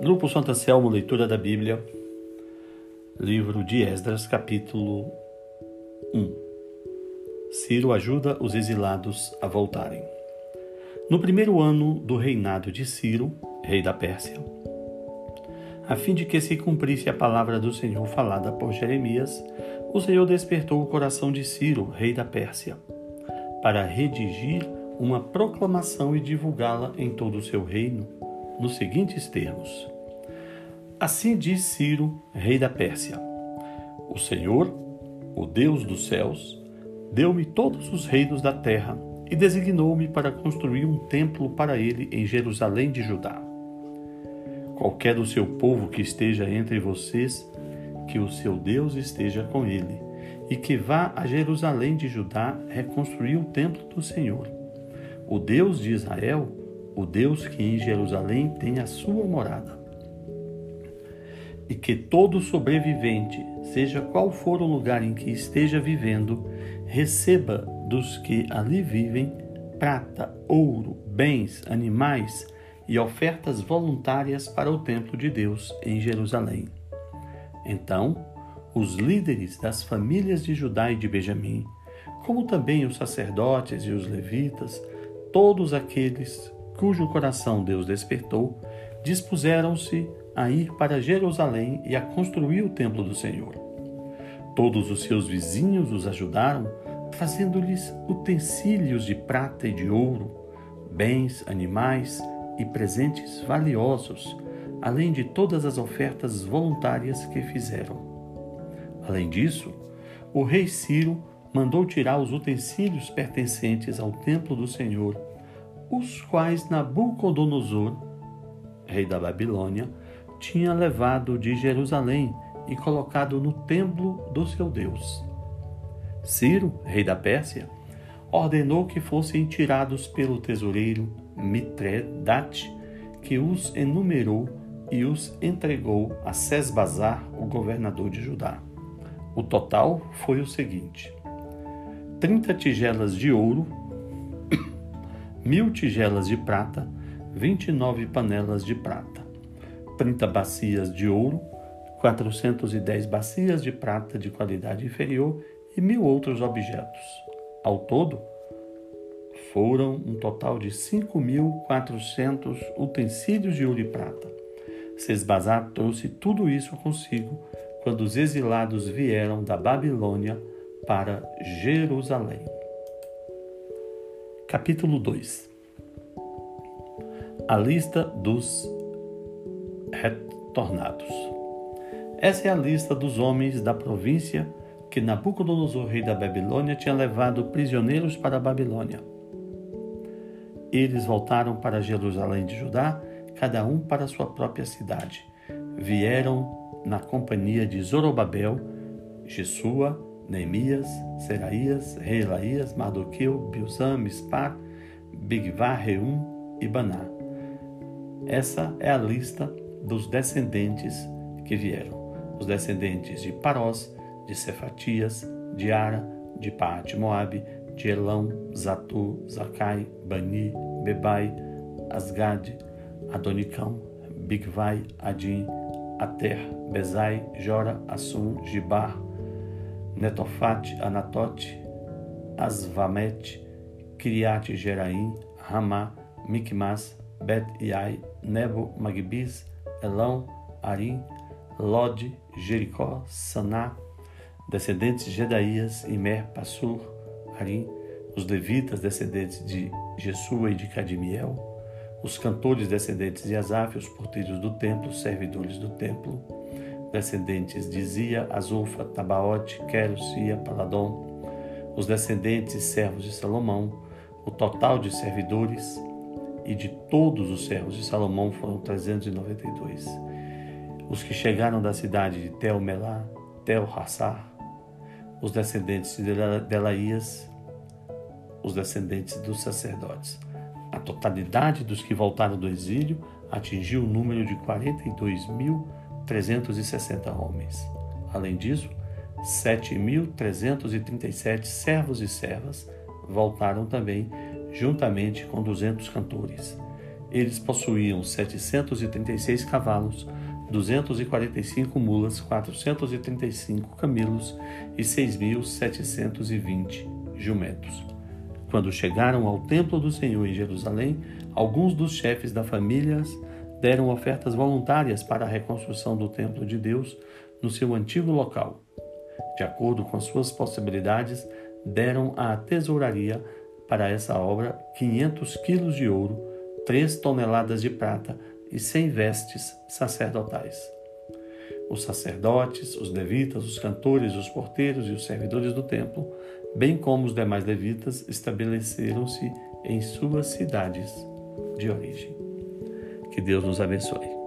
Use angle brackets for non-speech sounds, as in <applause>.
Grupo Santa Selmo, leitura da Bíblia, livro de Esdras, capítulo 1. Ciro ajuda os exilados a voltarem. No primeiro ano do reinado de Ciro, rei da Pérsia, a fim de que se cumprisse a palavra do Senhor falada por Jeremias, o Senhor despertou o coração de Ciro, rei da Pérsia, para redigir uma proclamação e divulgá-la em todo o seu reino nos seguintes termos: Assim diz Ciro, rei da Pérsia: O Senhor, o Deus dos céus, deu-me todos os reinos da terra e designou-me para construir um templo para ele em Jerusalém de Judá. Qualquer do seu povo que esteja entre vocês, que o seu Deus esteja com ele, e que vá a Jerusalém de Judá reconstruir o templo do Senhor. O Deus de Israel o Deus que em Jerusalém tem a sua morada. E que todo sobrevivente, seja qual for o lugar em que esteja vivendo, receba dos que ali vivem prata, ouro, bens, animais e ofertas voluntárias para o templo de Deus em Jerusalém. Então, os líderes das famílias de Judá e de Benjamim, como também os sacerdotes e os levitas, todos aqueles cujo coração Deus despertou, dispuseram-se a ir para Jerusalém e a construir o templo do Senhor. Todos os seus vizinhos os ajudaram, trazendo-lhes utensílios de prata e de ouro, bens, animais e presentes valiosos, além de todas as ofertas voluntárias que fizeram. Além disso, o rei Ciro mandou tirar os utensílios pertencentes ao templo do Senhor os quais Nabucodonosor, rei da Babilônia, tinha levado de Jerusalém e colocado no templo do seu Deus. Ciro, rei da Pérsia, ordenou que fossem tirados pelo tesoureiro Mitredate, que os enumerou e os entregou a Sesbazar, o governador de Judá. O total foi o seguinte: 30 tigelas de ouro <coughs> mil tigelas de prata, vinte e nove panelas de prata, trinta bacias de ouro, quatrocentos e dez bacias de prata de qualidade inferior e mil outros objetos. Ao todo, foram um total de cinco mil quatrocentos utensílios de ouro e prata. Sesbazar trouxe tudo isso consigo quando os exilados vieram da Babilônia para Jerusalém. Capítulo 2 A lista dos retornados. Essa é a lista dos homens da província que Nabucodonosor, rei da Babilônia, tinha levado prisioneiros para a Babilônia. Eles voltaram para Jerusalém de Judá, cada um para sua própria cidade. Vieram na companhia de Zorobabel, Jesua, Neemias, Seraías, Reelaías, Mardoqueu, Bilzam, Mispar, Bigvá, Reum e Baná. Essa é a lista dos descendentes que vieram. Os descendentes de Parós, de Cefatias, de Ara, de Paate Moabe, de Elão, Zatu, Zacai, Bani, Bebai, Asgad, Adonicão, Bigvai, Adim, Ater, Bezai, Jora, Assum, Gibar, Netofate, Anatote, Asvamet, Kiriat Jeraim, Ramá, Mikmas, Bet Iai, Nebo, Magbiz, Elão, Arim, Lode, Jericó, Saná, descendentes de Gedaías, Imer, Passur, Arim, os levitas descendentes de Jesua e de Cadimiel, os cantores descendentes de Asaf, os porteiros do templo, servidores do templo, descendentes de Zia, Azufa, Tabaote, Queros, Ia, Paladom, os descendentes servos de Salomão, o total de servidores e de todos os servos de Salomão foram 392. Os que chegaram da cidade de Tel-Melá, Tel-Hassar, os descendentes de Delaías, os descendentes dos sacerdotes. A totalidade dos que voltaram do exílio atingiu o número de 42 mil 360 homens. Além disso, 7.337 servos e servas voltaram também, juntamente com 200 cantores. Eles possuíam 736 cavalos, 245 mulas, 435 camelos e 6.720 jumentos. Quando chegaram ao templo do Senhor em Jerusalém, alguns dos chefes da famílias deram ofertas voluntárias para a reconstrução do templo de Deus no seu antigo local. De acordo com suas possibilidades, deram à tesouraria para essa obra 500 quilos de ouro, 3 toneladas de prata e 100 vestes sacerdotais. Os sacerdotes, os levitas, os cantores, os porteiros e os servidores do templo, bem como os demais levitas, estabeleceram-se em suas cidades de origem. Que Deus nos abençoe.